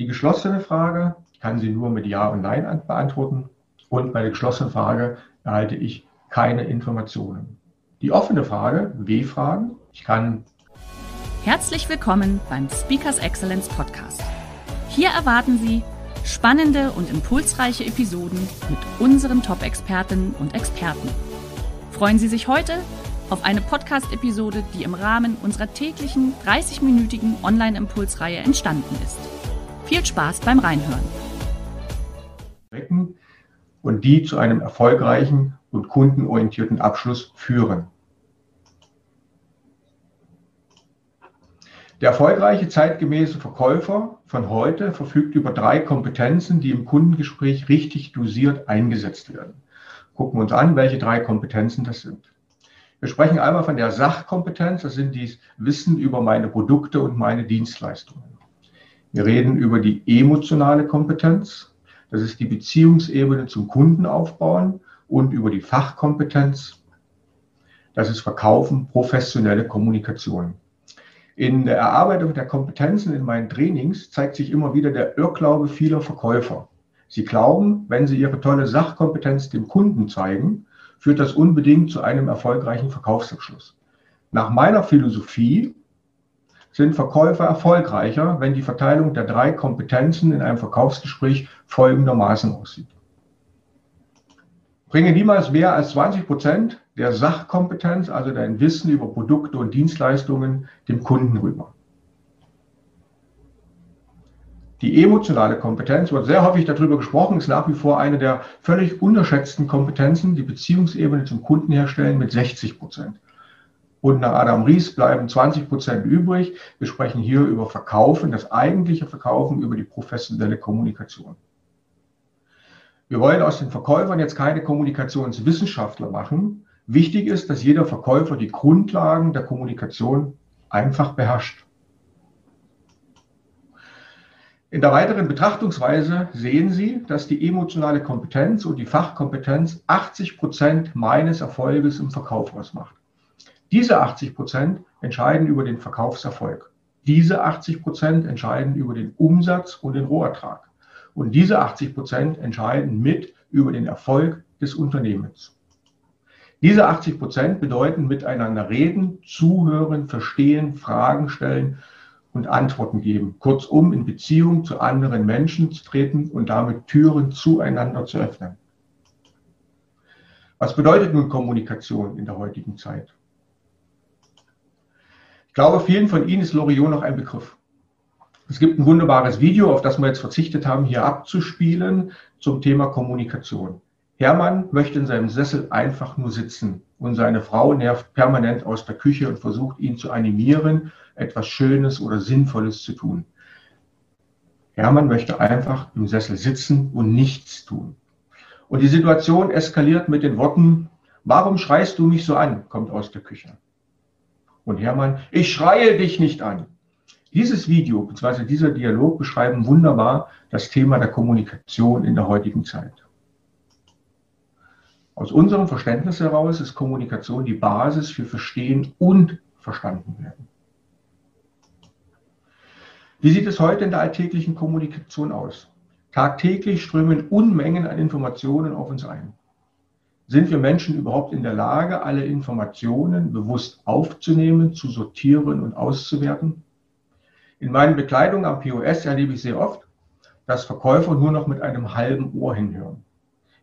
Die geschlossene Frage kann sie nur mit Ja und Nein beantworten. Und bei der geschlossenen Frage erhalte ich keine Informationen. Die offene Frage, W-Fragen, ich kann. Herzlich willkommen beim Speakers Excellence Podcast. Hier erwarten Sie spannende und impulsreiche Episoden mit unseren Top-Expertinnen und Experten. Freuen Sie sich heute auf eine Podcast-Episode, die im Rahmen unserer täglichen 30-minütigen Online-Impulsreihe entstanden ist. Viel Spaß beim Reinhören. Und die zu einem erfolgreichen und kundenorientierten Abschluss führen. Der erfolgreiche zeitgemäße Verkäufer von heute verfügt über drei Kompetenzen, die im Kundengespräch richtig dosiert eingesetzt werden. Gucken wir uns an, welche drei Kompetenzen das sind. Wir sprechen einmal von der Sachkompetenz, das sind die Wissen über meine Produkte und meine Dienstleistungen. Wir reden über die emotionale Kompetenz. Das ist die Beziehungsebene zum Kunden aufbauen und über die Fachkompetenz. Das ist Verkaufen, professionelle Kommunikation. In der Erarbeitung der Kompetenzen in meinen Trainings zeigt sich immer wieder der Irrglaube vieler Verkäufer. Sie glauben, wenn sie ihre tolle Sachkompetenz dem Kunden zeigen, führt das unbedingt zu einem erfolgreichen Verkaufsabschluss. Nach meiner Philosophie sind Verkäufer erfolgreicher, wenn die Verteilung der drei Kompetenzen in einem Verkaufsgespräch folgendermaßen aussieht. Bringe niemals mehr als 20 Prozent der Sachkompetenz, also dein Wissen über Produkte und Dienstleistungen, dem Kunden rüber. Die emotionale Kompetenz wird sehr häufig darüber gesprochen, ist nach wie vor eine der völlig unterschätzten Kompetenzen, die Beziehungsebene zum Kunden herstellen mit 60 Prozent. Und nach Adam Ries bleiben 20 Prozent übrig. Wir sprechen hier über Verkaufen, das eigentliche Verkaufen über die professionelle Kommunikation. Wir wollen aus den Verkäufern jetzt keine Kommunikationswissenschaftler machen. Wichtig ist, dass jeder Verkäufer die Grundlagen der Kommunikation einfach beherrscht. In der weiteren Betrachtungsweise sehen Sie, dass die emotionale Kompetenz und die Fachkompetenz 80 Prozent meines Erfolges im Verkauf ausmacht. Diese 80 Prozent entscheiden über den Verkaufserfolg. Diese 80 Prozent entscheiden über den Umsatz und den Rohertrag. Und diese 80 Prozent entscheiden mit über den Erfolg des Unternehmens. Diese 80 Prozent bedeuten miteinander reden, zuhören, verstehen, Fragen stellen und Antworten geben. Kurzum, in Beziehung zu anderen Menschen zu treten und damit Türen zueinander zu öffnen. Was bedeutet nun Kommunikation in der heutigen Zeit? Ich glaube, vielen von Ihnen ist Loriot noch ein Begriff. Es gibt ein wunderbares Video, auf das wir jetzt verzichtet haben, hier abzuspielen zum Thema Kommunikation. Hermann möchte in seinem Sessel einfach nur sitzen und seine Frau nervt permanent aus der Küche und versucht ihn zu animieren, etwas Schönes oder Sinnvolles zu tun. Hermann möchte einfach im Sessel sitzen und nichts tun. Und die Situation eskaliert mit den Worten, warum schreist du mich so an, kommt aus der Küche. Und Hermann, ich schreie dich nicht an. Dieses Video bzw. dieser Dialog beschreiben wunderbar das Thema der Kommunikation in der heutigen Zeit. Aus unserem Verständnis heraus ist Kommunikation die Basis für Verstehen und Verstanden werden. Wie sieht es heute in der alltäglichen Kommunikation aus? Tagtäglich strömen Unmengen an Informationen auf uns ein. Sind wir Menschen überhaupt in der Lage, alle Informationen bewusst aufzunehmen, zu sortieren und auszuwerten? In meinen Bekleidungen am POS erlebe ich sehr oft, dass Verkäufer nur noch mit einem halben Ohr hinhören.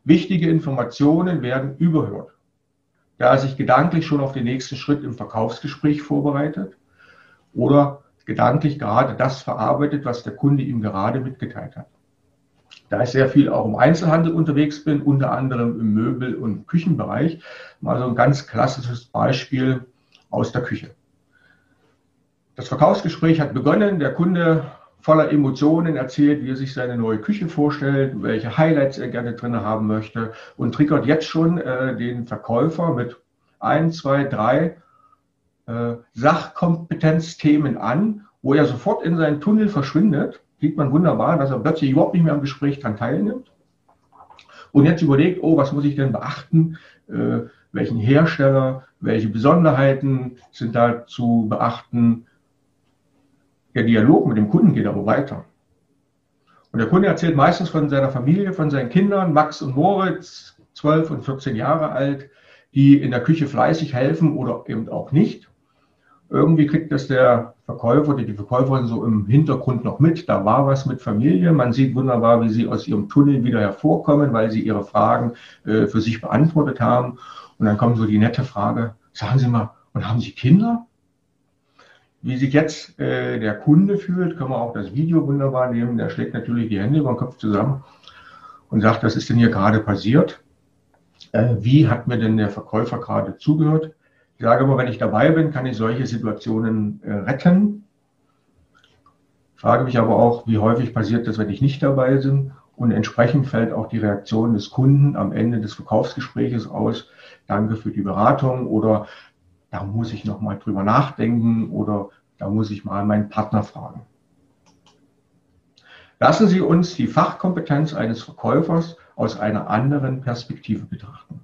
Wichtige Informationen werden überhört, da er sich gedanklich schon auf den nächsten Schritt im Verkaufsgespräch vorbereitet oder gedanklich gerade das verarbeitet, was der Kunde ihm gerade mitgeteilt hat. Da ich sehr viel auch im Einzelhandel unterwegs bin, unter anderem im Möbel- und Küchenbereich, mal so ein ganz klassisches Beispiel aus der Küche. Das Verkaufsgespräch hat begonnen, der Kunde voller Emotionen erzählt, wie er sich seine neue Küche vorstellt, welche Highlights er gerne drin haben möchte und triggert jetzt schon äh, den Verkäufer mit ein, zwei, drei äh, Sachkompetenzthemen an, wo er sofort in seinen Tunnel verschwindet. Sieht man wunderbar, dass er plötzlich überhaupt nicht mehr am Gespräch dran teilnimmt. Und jetzt überlegt, oh, was muss ich denn beachten? Äh, welchen Hersteller, welche Besonderheiten sind da zu beachten? Der Dialog mit dem Kunden geht aber weiter. Und der Kunde erzählt meistens von seiner Familie, von seinen Kindern, Max und Moritz, 12 und 14 Jahre alt, die in der Küche fleißig helfen oder eben auch nicht. Irgendwie kriegt das der Verkäufer oder die Verkäuferin so im Hintergrund noch mit. Da war was mit Familie. Man sieht wunderbar, wie sie aus ihrem Tunnel wieder hervorkommen, weil sie ihre Fragen äh, für sich beantwortet haben. Und dann kommt so die nette Frage, sagen Sie mal, und haben Sie Kinder? Wie sich jetzt äh, der Kunde fühlt, können wir auch das Video wunderbar nehmen. Der schlägt natürlich die Hände über den Kopf zusammen und sagt, was ist denn hier gerade passiert? Äh, wie hat mir denn der Verkäufer gerade zugehört? Ich sage immer, wenn ich dabei bin, kann ich solche Situationen äh, retten. Frage mich aber auch, wie häufig passiert das, wenn ich nicht dabei bin? Und entsprechend fällt auch die Reaktion des Kunden am Ende des Verkaufsgespräches aus. Danke für die Beratung oder da muss ich noch mal drüber nachdenken oder da muss ich mal meinen Partner fragen. Lassen Sie uns die Fachkompetenz eines Verkäufers aus einer anderen Perspektive betrachten.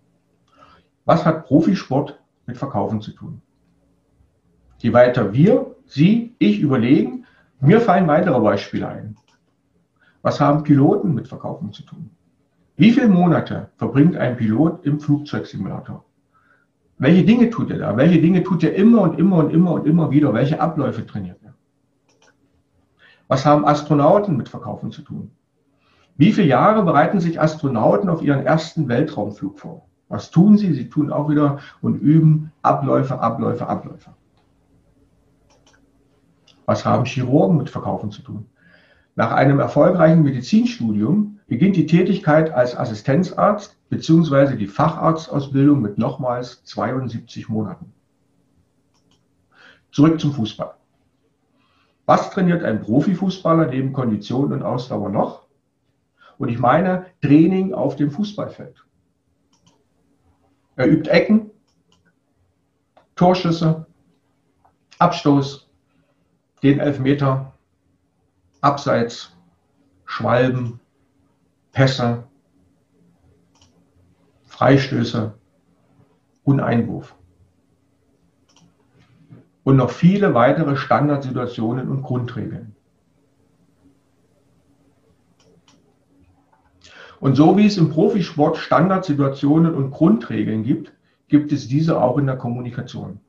Was hat Profisport mit Verkaufen zu tun? Je weiter wir, Sie, ich überlegen, mir fallen weitere Beispiele ein. Was haben Piloten mit Verkaufen zu tun? Wie viele Monate verbringt ein Pilot im Flugzeugsimulator? Welche Dinge tut er da? Welche Dinge tut er immer und immer und immer und immer wieder? Welche Abläufe trainiert er? Was haben Astronauten mit Verkaufen zu tun? Wie viele Jahre bereiten sich Astronauten auf ihren ersten Weltraumflug vor? Was tun sie? Sie tun auch wieder und üben Abläufe, Abläufe, Abläufe. Was haben Chirurgen mit Verkaufen zu tun? Nach einem erfolgreichen Medizinstudium beginnt die Tätigkeit als Assistenzarzt bzw. die Facharztausbildung mit nochmals 72 Monaten. Zurück zum Fußball. Was trainiert ein Profifußballer neben Kondition und Ausdauer noch? Und ich meine Training auf dem Fußballfeld. Er übt Ecken, Torschüsse, Abstoß, den Elfmeter, Abseits, Schwalben, Pässe, Freistöße und Einwurf. Und noch viele weitere Standardsituationen und Grundregeln. Und so wie es im Profisport Standardsituationen und Grundregeln gibt, gibt es diese auch in der Kommunikation.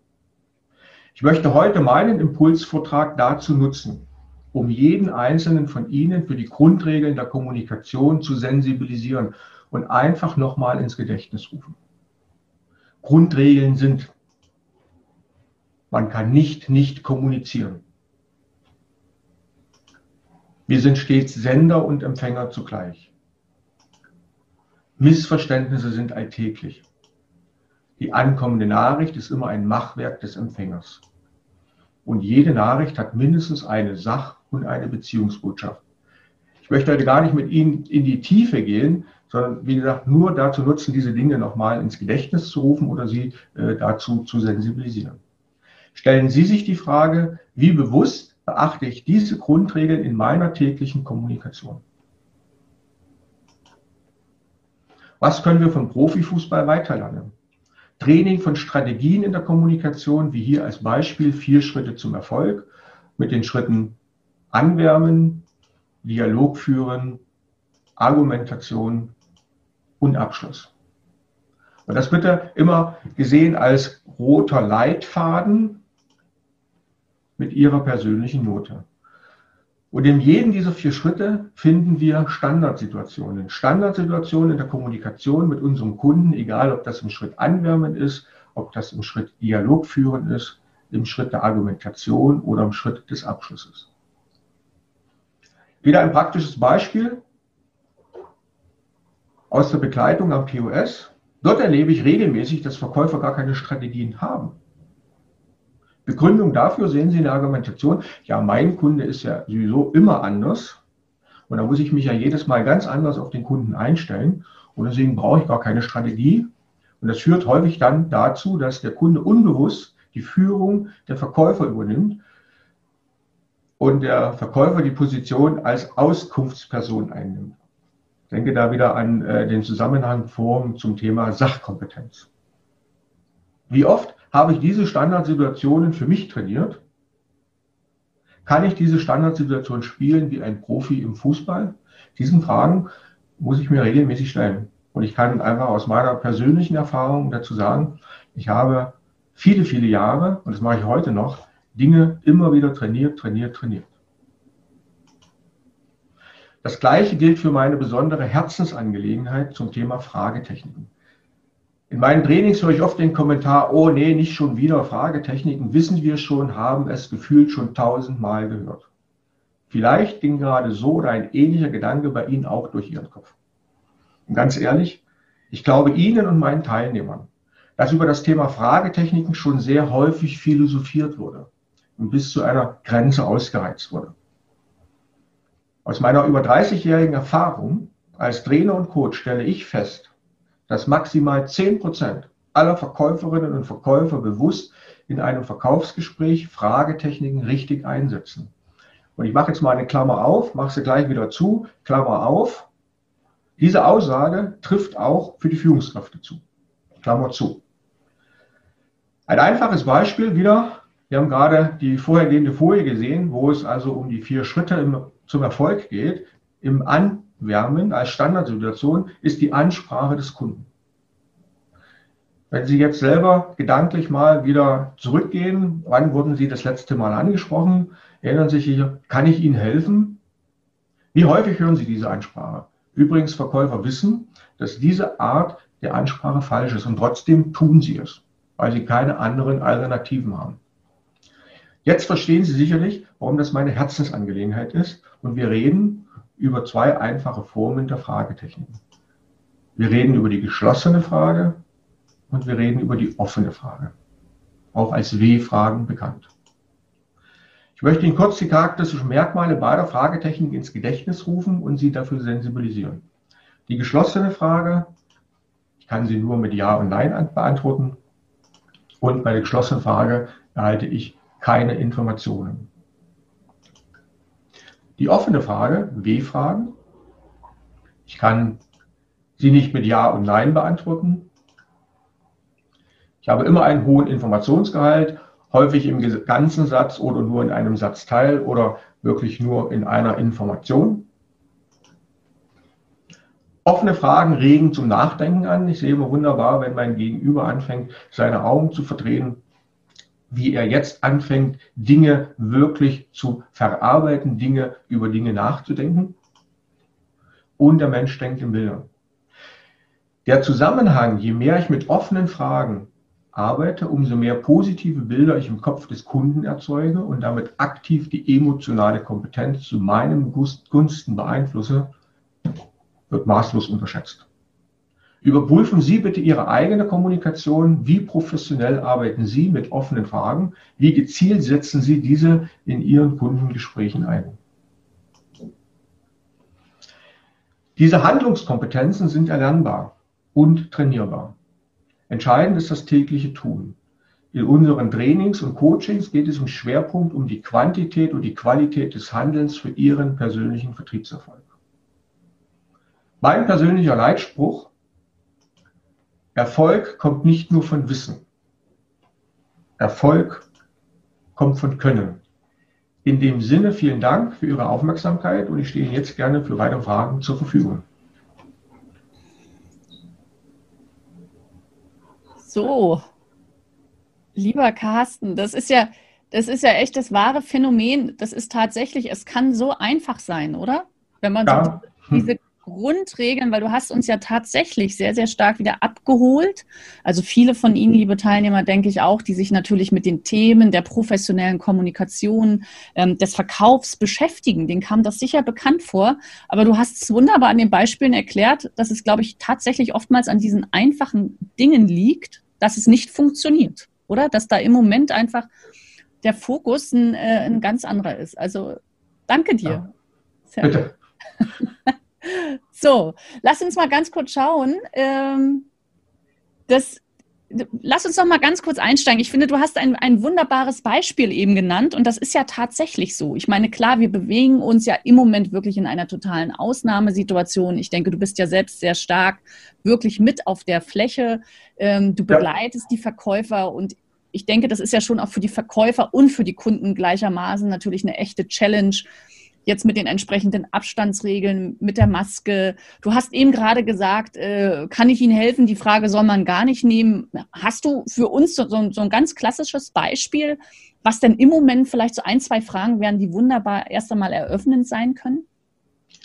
Ich möchte heute meinen Impulsvortrag dazu nutzen, um jeden einzelnen von Ihnen für die Grundregeln der Kommunikation zu sensibilisieren und einfach nochmal ins Gedächtnis rufen. Grundregeln sind, man kann nicht nicht kommunizieren. Wir sind stets Sender und Empfänger zugleich. Missverständnisse sind alltäglich. Die ankommende Nachricht ist immer ein Machwerk des Empfängers. Und jede Nachricht hat mindestens eine Sach- und eine Beziehungsbotschaft. Ich möchte heute gar nicht mit Ihnen in die Tiefe gehen, sondern wie gesagt, nur dazu nutzen, diese Dinge nochmal ins Gedächtnis zu rufen oder sie äh, dazu zu sensibilisieren. Stellen Sie sich die Frage, wie bewusst beachte ich diese Grundregeln in meiner täglichen Kommunikation? Was können wir vom Profifußball weiterlernen? Training von Strategien in der Kommunikation, wie hier als Beispiel vier Schritte zum Erfolg mit den Schritten Anwärmen, Dialog führen, Argumentation und Abschluss. Und das bitte immer gesehen als roter Leitfaden mit Ihrer persönlichen Note. Und in jedem dieser vier Schritte finden wir Standardsituationen. Standardsituationen in der Kommunikation mit unserem Kunden, egal ob das im Schritt Anwärmen ist, ob das im Schritt Dialog führen ist, im Schritt der Argumentation oder im Schritt des Abschlusses. Wieder ein praktisches Beispiel aus der Begleitung am POS. Dort erlebe ich regelmäßig, dass Verkäufer gar keine Strategien haben. Begründung dafür sehen Sie in der Argumentation, ja, mein Kunde ist ja sowieso immer anders. Und da muss ich mich ja jedes Mal ganz anders auf den Kunden einstellen. Und deswegen brauche ich gar keine Strategie. Und das führt häufig dann dazu, dass der Kunde unbewusst die Führung der Verkäufer übernimmt und der Verkäufer die Position als Auskunftsperson einnimmt. Ich denke da wieder an äh, den Zusammenhang vor zum Thema Sachkompetenz. Wie oft habe ich diese Standardsituationen für mich trainiert? Kann ich diese Standardsituation spielen wie ein Profi im Fußball? Diesen Fragen muss ich mir regelmäßig stellen. Und ich kann einfach aus meiner persönlichen Erfahrung dazu sagen, ich habe viele, viele Jahre, und das mache ich heute noch, Dinge immer wieder trainiert, trainiert, trainiert. Das Gleiche gilt für meine besondere Herzensangelegenheit zum Thema Fragetechniken. In meinen Trainings höre ich oft den Kommentar, oh nee, nicht schon wieder Fragetechniken, wissen wir schon, haben es gefühlt schon tausendmal gehört. Vielleicht ging gerade so oder ein ähnlicher Gedanke bei Ihnen auch durch Ihren Kopf. Und ganz ehrlich, ich glaube Ihnen und meinen Teilnehmern, dass über das Thema Fragetechniken schon sehr häufig philosophiert wurde und bis zu einer Grenze ausgereizt wurde. Aus meiner über 30-jährigen Erfahrung als Trainer und Coach stelle ich fest, dass maximal 10 Prozent aller Verkäuferinnen und Verkäufer bewusst in einem Verkaufsgespräch Fragetechniken richtig einsetzen. Und ich mache jetzt mal eine Klammer auf, mache sie gleich wieder zu, Klammer auf. Diese Aussage trifft auch für die Führungskräfte zu. Klammer zu. Ein einfaches Beispiel wieder. Wir haben gerade die vorhergehende Folie gesehen, wo es also um die vier Schritte im, zum Erfolg geht. Im An Wärmen als Standardsituation ist die Ansprache des Kunden. Wenn Sie jetzt selber gedanklich mal wieder zurückgehen, wann wurden Sie das letzte Mal angesprochen? Erinnern Sie sich, kann ich Ihnen helfen? Wie häufig hören Sie diese Ansprache? Übrigens, Verkäufer wissen, dass diese Art der Ansprache falsch ist und trotzdem tun sie es, weil sie keine anderen Alternativen haben. Jetzt verstehen Sie sicherlich, warum das meine Herzensangelegenheit ist und wir reden über zwei einfache Formen der Fragetechniken. Wir reden über die geschlossene Frage und wir reden über die offene Frage, auch als W-Fragen bekannt. Ich möchte Ihnen kurz die charakteristischen Merkmale beider Fragetechniken ins Gedächtnis rufen und Sie dafür sensibilisieren. Die geschlossene Frage, ich kann sie nur mit Ja und Nein beantworten. Und bei der geschlossenen Frage erhalte ich keine Informationen. Die offene Frage, W-Fragen. Ich kann sie nicht mit Ja und Nein beantworten. Ich habe immer einen hohen Informationsgehalt, häufig im ganzen Satz oder nur in einem Satzteil oder wirklich nur in einer Information. Offene Fragen regen zum Nachdenken an. Ich sehe immer wunderbar, wenn mein Gegenüber anfängt, seine Augen zu verdrehen wie er jetzt anfängt, Dinge wirklich zu verarbeiten, Dinge über Dinge nachzudenken. Und der Mensch denkt in Bildern. Der Zusammenhang, je mehr ich mit offenen Fragen arbeite, umso mehr positive Bilder ich im Kopf des Kunden erzeuge und damit aktiv die emotionale Kompetenz zu meinem Gunsten beeinflusse, wird maßlos unterschätzt. Überprüfen Sie bitte Ihre eigene Kommunikation. Wie professionell arbeiten Sie mit offenen Fragen? Wie gezielt setzen Sie diese in Ihren Kundengesprächen ein? Diese Handlungskompetenzen sind erlernbar und trainierbar. Entscheidend ist das tägliche Tun. In unseren Trainings und Coachings geht es im Schwerpunkt um die Quantität und die Qualität des Handelns für Ihren persönlichen Vertriebserfolg. Mein persönlicher Leitspruch Erfolg kommt nicht nur von Wissen. Erfolg kommt von Können. In dem Sinne vielen Dank für Ihre Aufmerksamkeit und ich stehe jetzt gerne für weitere Fragen zur Verfügung. So, lieber Carsten, das ist ja, das ist ja echt das wahre Phänomen. Das ist tatsächlich, es kann so einfach sein, oder? Wenn man ja. so diese Grundregeln, weil du hast uns ja tatsächlich sehr, sehr stark wieder abgeholt. Also viele von Ihnen, liebe Teilnehmer, denke ich auch, die sich natürlich mit den Themen der professionellen Kommunikation, ähm, des Verkaufs beschäftigen. Denen kam das sicher bekannt vor. Aber du hast es wunderbar an den Beispielen erklärt, dass es, glaube ich, tatsächlich oftmals an diesen einfachen Dingen liegt, dass es nicht funktioniert, oder? Dass da im Moment einfach der Fokus ein, äh, ein ganz anderer ist. Also danke dir. Ja. Bitte. so, lass uns mal ganz kurz schauen. Ähm, das lass uns doch mal ganz kurz einsteigen. Ich finde, du hast ein, ein wunderbares Beispiel eben genannt und das ist ja tatsächlich so. Ich meine, klar, wir bewegen uns ja im Moment wirklich in einer totalen Ausnahmesituation. Ich denke, du bist ja selbst sehr stark wirklich mit auf der Fläche. Ähm, du begleitest ja. die Verkäufer und ich denke, das ist ja schon auch für die Verkäufer und für die Kunden gleichermaßen natürlich eine echte Challenge jetzt mit den entsprechenden Abstandsregeln, mit der Maske. Du hast eben gerade gesagt, äh, kann ich Ihnen helfen? Die Frage soll man gar nicht nehmen. Hast du für uns so, so, so ein ganz klassisches Beispiel, was denn im Moment vielleicht so ein, zwei Fragen wären, die wunderbar erst einmal eröffnend sein können?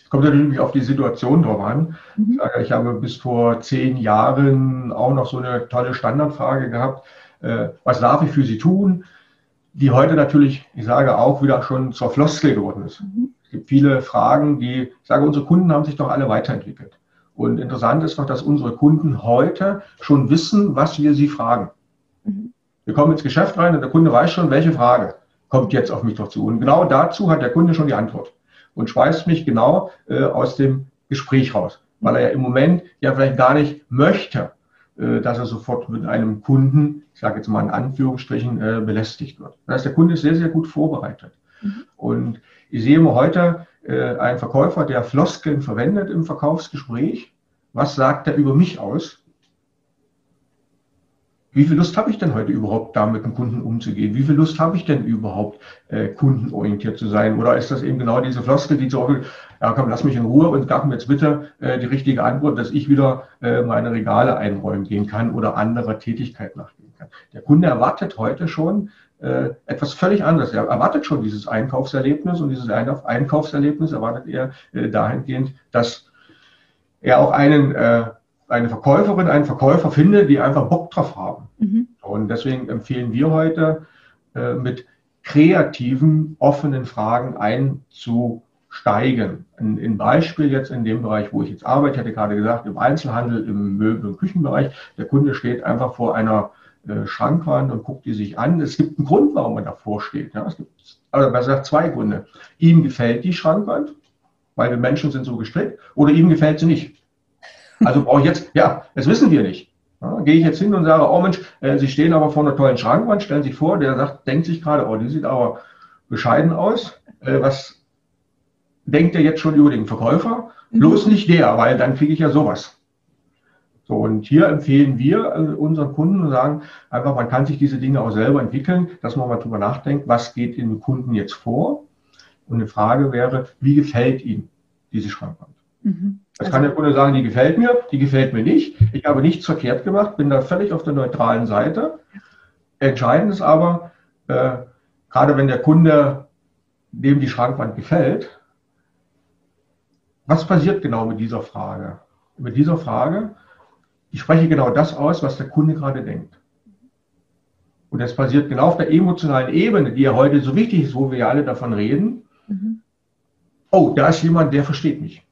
Kommt natürlich auf die Situation drauf an. Mhm. Ich habe bis vor zehn Jahren auch noch so eine tolle Standardfrage gehabt. Äh, was darf ich für Sie tun? Die heute natürlich, ich sage auch wieder schon zur Floskel geworden ist. Mhm. Es gibt viele Fragen, die, ich sage, unsere Kunden haben sich doch alle weiterentwickelt. Und interessant ist doch, dass unsere Kunden heute schon wissen, was wir sie fragen. Mhm. Wir kommen ins Geschäft rein und der Kunde weiß schon, welche Frage kommt jetzt auf mich doch zu. Und genau dazu hat der Kunde schon die Antwort und schweißt mich genau äh, aus dem Gespräch raus, weil er ja im Moment ja vielleicht gar nicht möchte, dass er sofort mit einem Kunden, ich sage jetzt mal in Anführungsstrichen, äh, belästigt wird. Das heißt, der Kunde ist sehr, sehr gut vorbereitet. Mhm. Und ich sehe immer heute äh, einen Verkäufer, der Floskeln verwendet im Verkaufsgespräch. Was sagt er über mich aus? Wie viel Lust habe ich denn heute überhaupt, da mit dem Kunden umzugehen? Wie viel Lust habe ich denn überhaupt, äh, kundenorientiert zu sein? Oder ist das eben genau diese Floskel, die so, ja komm, lass mich in Ruhe und gab mir jetzt bitte äh, die richtige Antwort, dass ich wieder äh, meine Regale einräumen gehen kann oder andere Tätigkeit nachgehen kann. Der Kunde erwartet heute schon äh, etwas völlig anderes. Er erwartet schon dieses Einkaufserlebnis und dieses Einkaufserlebnis erwartet er äh, dahingehend, dass er auch einen äh, eine Verkäuferin, einen Verkäufer finde, die einfach Bock drauf haben. Mhm. Und deswegen empfehlen wir heute, äh, mit kreativen, offenen Fragen einzusteigen. Ein, ein Beispiel jetzt in dem Bereich, wo ich jetzt arbeite, ich hatte gerade gesagt, im Einzelhandel, im Möbel- und Küchenbereich, der Kunde steht einfach vor einer äh, Schrankwand und guckt die sich an. Es gibt einen Grund, warum man davor steht. Ja, es gibt, also man sagt zwei Gründe. Ihm gefällt die Schrankwand, weil wir Menschen sind so gestrickt, oder ihm gefällt sie nicht. Also brauche ich jetzt, ja, das wissen wir nicht. Ja, gehe ich jetzt hin und sage, oh Mensch, äh, Sie stehen aber vor einer tollen Schrankwand, stellen sich vor, der sagt, denkt sich gerade, oh, die sieht aber bescheiden aus. Äh, was denkt er jetzt schon über den Verkäufer? Mhm. Bloß nicht der, weil dann kriege ich ja sowas. So, und hier empfehlen wir äh, unseren Kunden und sagen einfach, man kann sich diese Dinge auch selber entwickeln, dass man mal drüber nachdenkt, was geht dem Kunden jetzt vor? Und eine Frage wäre, wie gefällt ihm diese Schrankwand? Mhm. Das also, kann der Kunde sagen, die gefällt mir, die gefällt mir nicht. Ich habe nichts verkehrt gemacht, bin da völlig auf der neutralen Seite. Entscheidend ist aber, äh, gerade wenn der Kunde dem die Schrankwand gefällt, was passiert genau mit dieser Frage? Mit dieser Frage, ich spreche genau das aus, was der Kunde gerade denkt. Und das passiert genau auf der emotionalen Ebene, die ja heute so wichtig ist, wo wir alle davon reden. Mhm. Oh, da ist jemand, der versteht mich.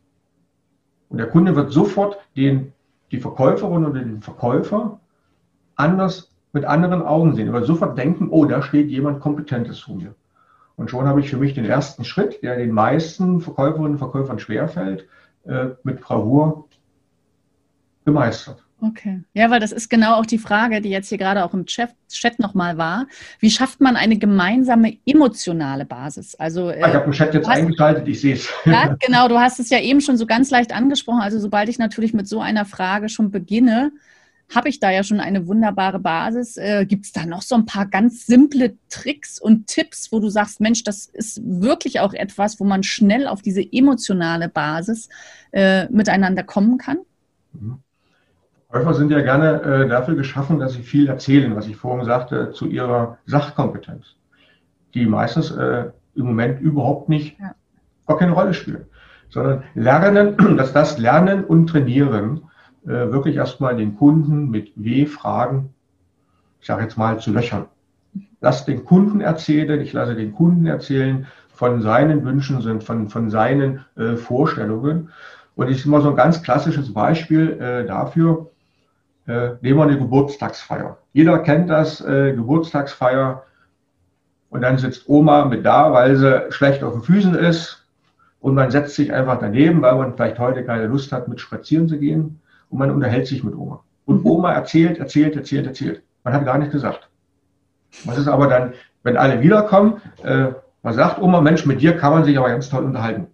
Und der Kunde wird sofort den, die Verkäuferin oder den Verkäufer anders mit anderen Augen sehen. Er wird sofort denken, oh, da steht jemand Kompetentes vor mir. Und schon habe ich für mich den ersten Schritt, der den meisten Verkäuferinnen und Verkäufern schwerfällt, äh, mit Bravour gemeistert. Okay. Ja, weil das ist genau auch die Frage, die jetzt hier gerade auch im Chat, Chat nochmal war. Wie schafft man eine gemeinsame emotionale Basis? Also, äh, ich habe den Chat jetzt hast, eingeschaltet, ich sehe es. Ja, genau, du hast es ja eben schon so ganz leicht angesprochen. Also sobald ich natürlich mit so einer Frage schon beginne, habe ich da ja schon eine wunderbare Basis. Äh, Gibt es da noch so ein paar ganz simple Tricks und Tipps, wo du sagst, Mensch, das ist wirklich auch etwas, wo man schnell auf diese emotionale Basis äh, miteinander kommen kann? Mhm. Käufer sind ja gerne äh, dafür geschaffen, dass sie viel erzählen, was ich vorhin sagte, zu ihrer Sachkompetenz, die meistens äh, im Moment überhaupt nicht, ja. gar keine Rolle spielt, sondern lernen, dass das Lernen und Trainieren äh, wirklich erstmal den Kunden mit W-Fragen, ich sage jetzt mal, zu löchern. Lass den Kunden erzählen, ich lasse den Kunden erzählen von seinen Wünschen, von, von seinen äh, Vorstellungen. Und ich immer so ein ganz klassisches Beispiel äh, dafür, äh, nehmen wir eine Geburtstagsfeier. Jeder kennt das, äh, Geburtstagsfeier. und dann sitzt Oma mit da, weil sie schlecht auf den Füßen ist und man setzt sich einfach daneben, weil man vielleicht heute keine Lust hat, mit spazieren zu gehen und man unterhält sich mit Oma. Und mhm. Oma erzählt, erzählt, erzählt, erzählt. Man hat gar nichts gesagt. Was ist aber dann, wenn alle wiederkommen, äh, man sagt Oma, Mensch, mit dir kann man sich aber ganz toll unterhalten.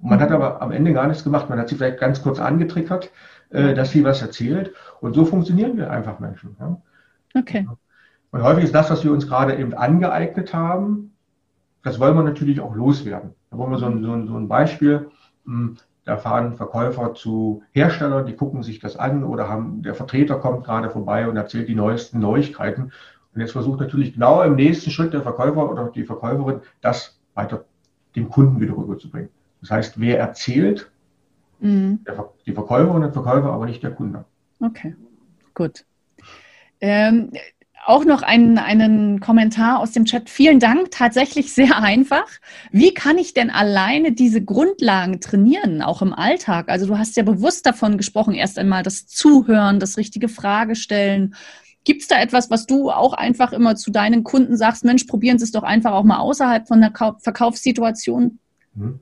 Man hat aber am Ende gar nichts gemacht. Man hat sie vielleicht ganz kurz angetriggert, äh, dass sie was erzählt. Und so funktionieren wir einfach Menschen. Ja? Okay. Und häufig ist das, was wir uns gerade eben angeeignet haben, das wollen wir natürlich auch loswerden. Da wollen wir so ein, so ein, so ein Beispiel. Hm, da fahren Verkäufer zu Herstellern, die gucken sich das an oder haben, der Vertreter kommt gerade vorbei und erzählt die neuesten Neuigkeiten. Und jetzt versucht natürlich genau im nächsten Schritt der Verkäufer oder die Verkäuferin, das weiter dem Kunden wieder rüberzubringen. Das heißt, wer erzählt, mhm. der, die Verkäuferin und der Verkäufer, aber nicht der Kunde. Okay, gut. Ähm, auch noch einen, einen Kommentar aus dem Chat. Vielen Dank, tatsächlich sehr einfach. Wie kann ich denn alleine diese Grundlagen trainieren, auch im Alltag? Also du hast ja bewusst davon gesprochen, erst einmal das Zuhören, das richtige Frage stellen. Gibt es da etwas, was du auch einfach immer zu deinen Kunden sagst, Mensch, probieren Sie es doch einfach auch mal außerhalb von der Verkaufssituation? Mhm.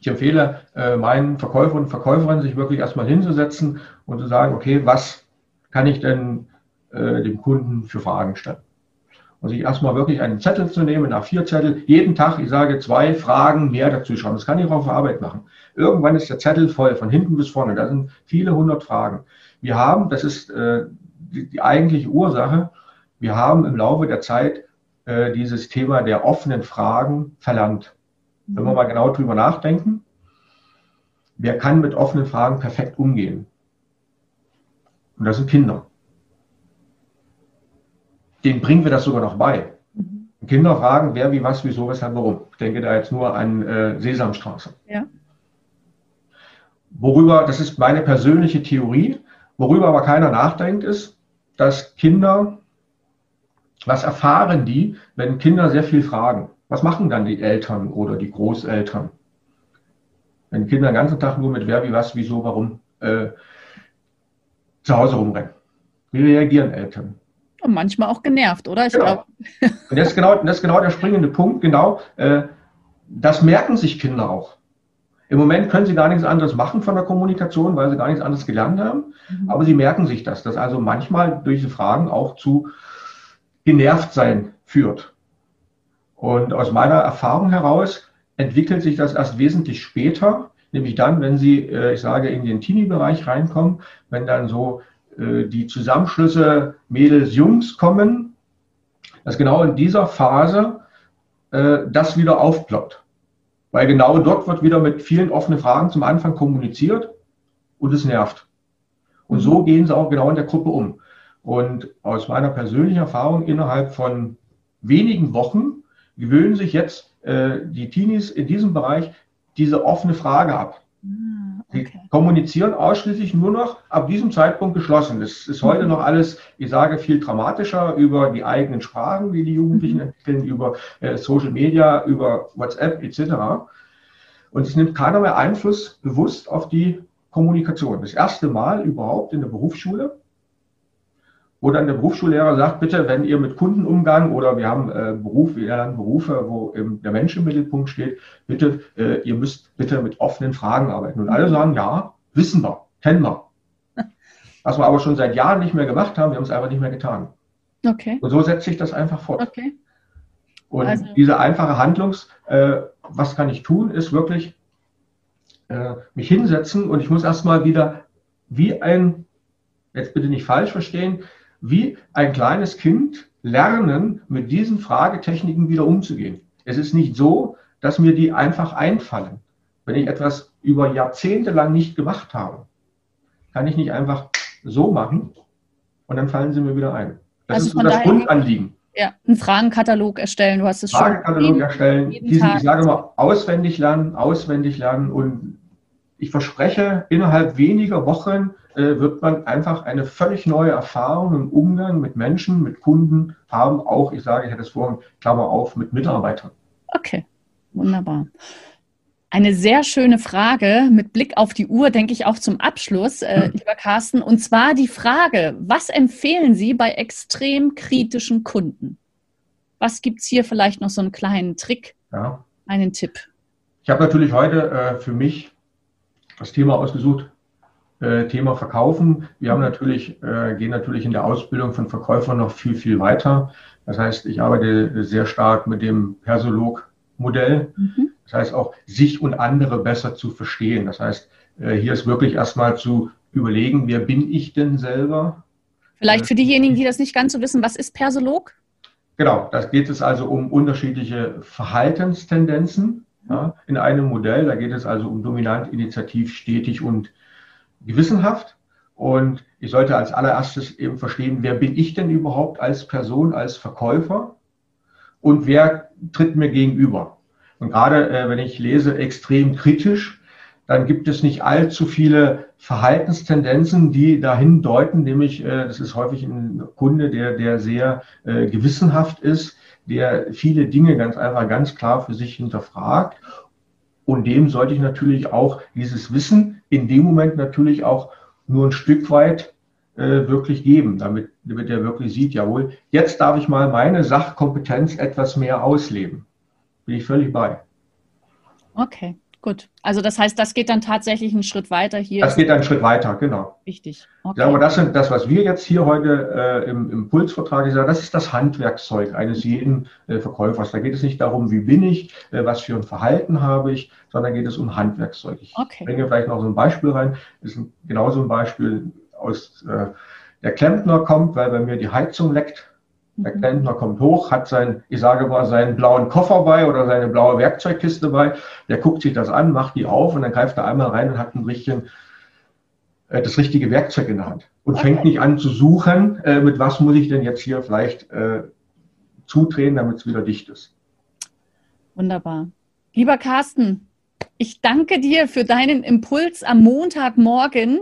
Ich empfehle äh, meinen Verkäufern und Verkäuferinnen, sich wirklich erstmal hinzusetzen und zu sagen, okay, was kann ich denn äh, dem Kunden für Fragen stellen? Und sich erstmal wirklich einen Zettel zu nehmen, nach vier Zettel, jeden Tag, ich sage, zwei Fragen mehr dazu schreiben. Das kann ich auch auf Arbeit machen. Irgendwann ist der Zettel voll, von hinten bis vorne. Da sind viele hundert Fragen. Wir haben, das ist äh, die, die eigentliche Ursache, wir haben im Laufe der Zeit äh, dieses Thema der offenen Fragen verlernt. Wenn wir mal genau drüber nachdenken, wer kann mit offenen Fragen perfekt umgehen? Und das sind Kinder. Denen bringen wir das sogar noch bei. Mhm. Kinder fragen, wer, wie, was, wieso, weshalb, warum. Ich denke da jetzt nur an äh, Sesamstraße. Ja. Worüber, das ist meine persönliche Theorie, worüber aber keiner nachdenkt, ist, dass Kinder, was erfahren die, wenn Kinder sehr viel fragen? Was machen dann die Eltern oder die Großeltern? Wenn Kinder den ganzen Tag nur mit wer, wie, was, wieso, warum äh, zu Hause rumrennen. Wie reagieren Eltern? Und manchmal auch genervt, oder? Ich genau. Und das ist, genau, das ist genau der springende Punkt. Genau, äh, das merken sich Kinder auch. Im Moment können sie gar nichts anderes machen von der Kommunikation, weil sie gar nichts anderes gelernt haben. Mhm. Aber sie merken sich das, dass also manchmal durch diese Fragen auch zu genervt sein führt. Und aus meiner Erfahrung heraus entwickelt sich das erst wesentlich später, nämlich dann, wenn Sie, äh, ich sage, in den Teenie-Bereich reinkommen, wenn dann so äh, die Zusammenschlüsse Mädels, Jungs kommen, dass genau in dieser Phase äh, das wieder aufploppt. Weil genau dort wird wieder mit vielen offenen Fragen zum Anfang kommuniziert und es nervt. Und so gehen sie auch genau in der Gruppe um. Und aus meiner persönlichen Erfahrung innerhalb von wenigen Wochen gewöhnen sich jetzt äh, die Teenies in diesem Bereich diese offene Frage ab. Ah, okay. Sie kommunizieren ausschließlich nur noch ab diesem Zeitpunkt geschlossen. Es ist heute mhm. noch alles, ich sage, viel dramatischer über die eigenen Sprachen, die die Jugendlichen mhm. entwickeln, über äh, Social Media, über WhatsApp etc. Und es nimmt keiner mehr Einfluss bewusst auf die Kommunikation. Das erste Mal überhaupt in der Berufsschule wo dann der Berufsschullehrer sagt, bitte, wenn ihr mit Kundenumgang oder wir haben äh, Beruf, wir lernen Berufe, wo eben der Mensch im Mittelpunkt steht, bitte, äh, ihr müsst bitte mit offenen Fragen arbeiten. Und alle sagen, ja, wissen wir, kennen wir. Was wir aber schon seit Jahren nicht mehr gemacht haben, wir haben es einfach nicht mehr getan. Okay. Und so setzt sich das einfach fort. Okay. Und also. diese einfache Handlungs, äh, was kann ich tun, ist wirklich äh, mich hinsetzen und ich muss erstmal wieder wie ein, jetzt bitte nicht falsch verstehen, wie ein kleines Kind lernen, mit diesen Fragetechniken wieder umzugehen. Es ist nicht so, dass mir die einfach einfallen. Wenn ich etwas über Jahrzehnte lang nicht gemacht habe, kann ich nicht einfach so machen und dann fallen sie mir wieder ein. Das also ist so das Grundanliegen. Ja, einen Fragenkatalog erstellen, du hast es schon. Fragenkatalog erstellen, diesen, ich sage mal, auswendig lernen, auswendig lernen und ich verspreche, innerhalb weniger Wochen äh, wird man einfach eine völlig neue Erfahrung im Umgang mit Menschen, mit Kunden haben, auch, ich sage, ich hatte es vorhin, Klammer auf, mit Mitarbeitern. Okay, wunderbar. Eine sehr schöne Frage mit Blick auf die Uhr, denke ich auch zum Abschluss, äh, hm. lieber Carsten. Und zwar die Frage, was empfehlen Sie bei extrem kritischen Kunden? Was gibt es hier vielleicht noch so einen kleinen Trick, ja. einen Tipp? Ich habe natürlich heute äh, für mich das Thema ausgesucht, äh, Thema Verkaufen. Wir haben natürlich, äh, gehen natürlich in der Ausbildung von Verkäufern noch viel, viel weiter. Das heißt, ich arbeite sehr stark mit dem Persolog-Modell. Mhm. Das heißt auch, sich und andere besser zu verstehen. Das heißt, äh, hier ist wirklich erstmal zu überlegen, wer bin ich denn selber? Vielleicht für diejenigen, die das nicht ganz so wissen, was ist Persolog? Genau, da geht es also um unterschiedliche Verhaltenstendenzen ja, in einem Modell. Da geht es also um dominant, initiativ, stetig und gewissenhaft. Und ich sollte als allererstes eben verstehen, wer bin ich denn überhaupt als Person, als Verkäufer und wer tritt mir gegenüber. Und gerade äh, wenn ich lese extrem kritisch, dann gibt es nicht allzu viele Verhaltenstendenzen, die dahin deuten, nämlich äh, das ist häufig ein Kunde, der, der sehr äh, gewissenhaft ist, der viele Dinge ganz einfach ganz klar für sich hinterfragt. Und dem sollte ich natürlich auch dieses Wissen in dem Moment natürlich auch nur ein Stück weit äh, wirklich geben, damit, damit er wirklich sieht, jawohl, jetzt darf ich mal meine Sachkompetenz etwas mehr ausleben. Bin ich völlig bei. Okay. Gut, also das heißt, das geht dann tatsächlich einen Schritt weiter hier. Das geht einen Schritt weiter, genau. Wichtig. Okay. aber das sind das, was wir jetzt hier heute äh, im Impulsvertrag sagen, das ist das Handwerkszeug eines jeden äh, Verkäufers. Da geht es nicht darum, wie bin ich, äh, was für ein Verhalten habe ich, sondern geht es um Handwerkszeug. Ich okay. bringe vielleicht noch so ein Beispiel rein. Das ist ein, genauso ein Beispiel aus äh, der Klempner kommt, weil bei mir die Heizung leckt der Klempner kommt hoch, hat sein, ich sage mal, seinen blauen Koffer bei oder seine blaue Werkzeugkiste bei. Der guckt sich das an, macht die auf und dann greift er einmal rein und hat ein richtigen, äh, das richtige Werkzeug in der Hand. Und okay. fängt nicht an zu suchen, äh, mit was muss ich denn jetzt hier vielleicht äh, zudrehen, damit es wieder dicht ist. Wunderbar. Lieber Carsten, ich danke dir für deinen Impuls am Montagmorgen.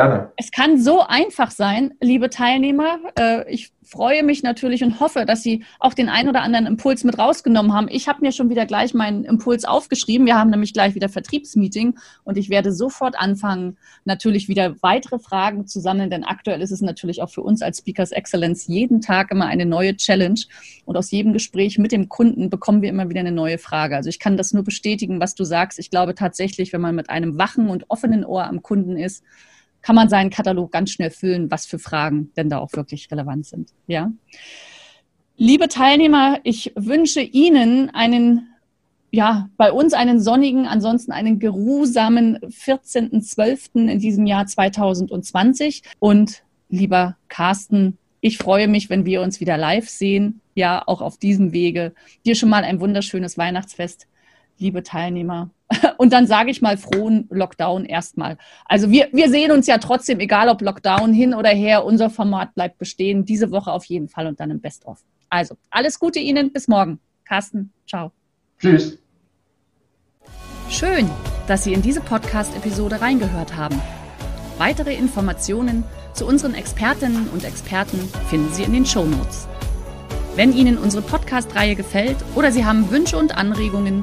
Gerne. Es kann so einfach sein, liebe Teilnehmer. Äh, ich freue mich natürlich und hoffe, dass Sie auch den ein oder anderen Impuls mit rausgenommen haben. Ich habe mir schon wieder gleich meinen Impuls aufgeschrieben. Wir haben nämlich gleich wieder Vertriebsmeeting und ich werde sofort anfangen, natürlich wieder weitere Fragen zu sammeln, denn aktuell ist es natürlich auch für uns als Speakers Excellence jeden Tag immer eine neue Challenge und aus jedem Gespräch mit dem Kunden bekommen wir immer wieder eine neue Frage. Also ich kann das nur bestätigen, was du sagst. Ich glaube tatsächlich, wenn man mit einem wachen und offenen Ohr am Kunden ist, kann man seinen Katalog ganz schnell füllen, was für Fragen denn da auch wirklich relevant sind. Ja. Liebe Teilnehmer, ich wünsche Ihnen einen, ja, bei uns einen sonnigen, ansonsten einen geruhsamen 14.12. in diesem Jahr 2020. Und lieber Carsten, ich freue mich, wenn wir uns wieder live sehen, ja, auch auf diesem Wege. Dir schon mal ein wunderschönes Weihnachtsfest, liebe Teilnehmer. Und dann sage ich mal frohen Lockdown erstmal. Also wir, wir sehen uns ja trotzdem, egal ob Lockdown hin oder her, unser Format bleibt bestehen. Diese Woche auf jeden Fall und dann im Best-of. Also alles Gute Ihnen, bis morgen. Carsten, ciao. Tschüss. Schön, dass Sie in diese Podcast-Episode reingehört haben. Weitere Informationen zu unseren Expertinnen und Experten finden Sie in den Show Notes. Wenn Ihnen unsere Podcast-Reihe gefällt oder Sie haben Wünsche und Anregungen,